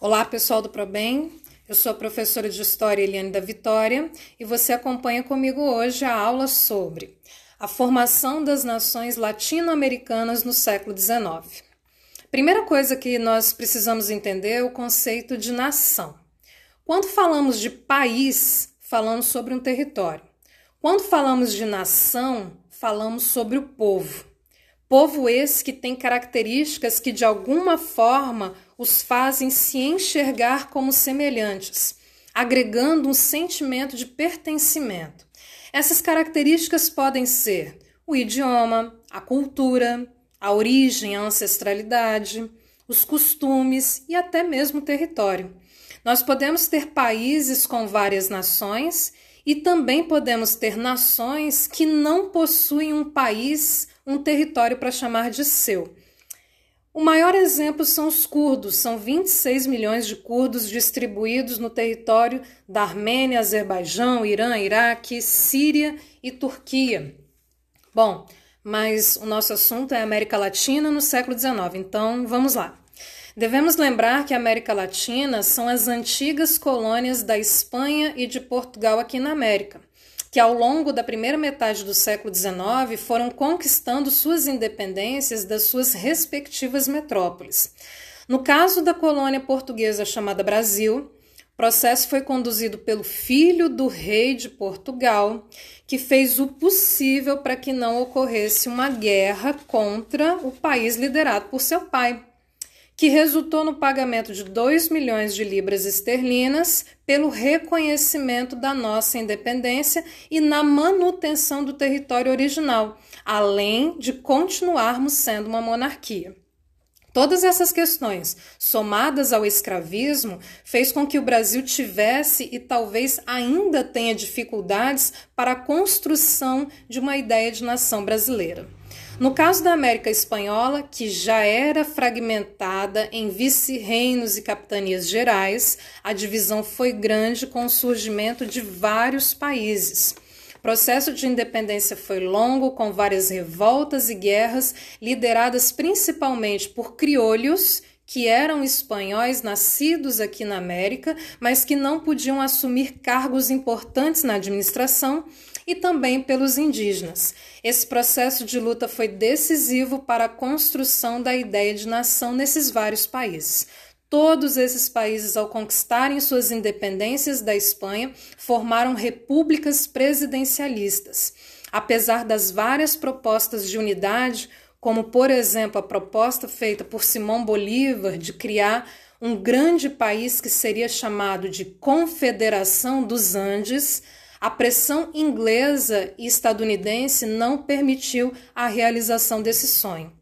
Olá, pessoal do ProBem. Eu sou a professora de História Eliane da Vitória e você acompanha comigo hoje a aula sobre a formação das nações latino-americanas no século XIX. Primeira coisa que nós precisamos entender é o conceito de nação. Quando falamos de país, falamos sobre um território. Quando falamos de nação, falamos sobre o povo. Povo esse que tem características que de alguma forma os fazem se enxergar como semelhantes, agregando um sentimento de pertencimento. Essas características podem ser o idioma, a cultura, a origem, a ancestralidade, os costumes e até mesmo o território. Nós podemos ter países com várias nações e também podemos ter nações que não possuem um país, um território para chamar de seu. O maior exemplo são os curdos, são 26 milhões de curdos distribuídos no território da Armênia, Azerbaijão, Irã, Iraque, Síria e Turquia. Bom, mas o nosso assunto é América Latina no século XIX, então vamos lá. Devemos lembrar que a América Latina são as antigas colônias da Espanha e de Portugal aqui na América que ao longo da primeira metade do século XIX foram conquistando suas independências das suas respectivas metrópoles. No caso da colônia portuguesa chamada Brasil, o processo foi conduzido pelo filho do rei de Portugal, que fez o possível para que não ocorresse uma guerra contra o país liderado por seu pai que resultou no pagamento de 2 milhões de libras esterlinas pelo reconhecimento da nossa independência e na manutenção do território original, além de continuarmos sendo uma monarquia. Todas essas questões, somadas ao escravismo, fez com que o Brasil tivesse e talvez ainda tenha dificuldades para a construção de uma ideia de nação brasileira. No caso da América Espanhola, que já era fragmentada em vice-reinos e capitanias gerais, a divisão foi grande com o surgimento de vários países. O processo de independência foi longo, com várias revoltas e guerras, lideradas principalmente por criolhos que eram espanhóis nascidos aqui na América, mas que não podiam assumir cargos importantes na administração, e também pelos indígenas. Esse processo de luta foi decisivo para a construção da ideia de nação nesses vários países. Todos esses países, ao conquistarem suas independências da Espanha, formaram repúblicas presidencialistas. Apesar das várias propostas de unidade, como por exemplo a proposta feita por Simão Bolívar de criar um grande país que seria chamado de Confederação dos Andes, a pressão inglesa e estadunidense não permitiu a realização desse sonho.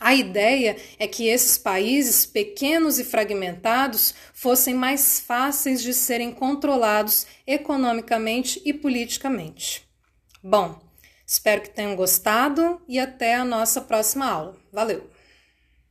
A ideia é que esses países pequenos e fragmentados fossem mais fáceis de serem controlados economicamente e politicamente. Bom, Espero que tenham gostado e até a nossa próxima aula. Valeu!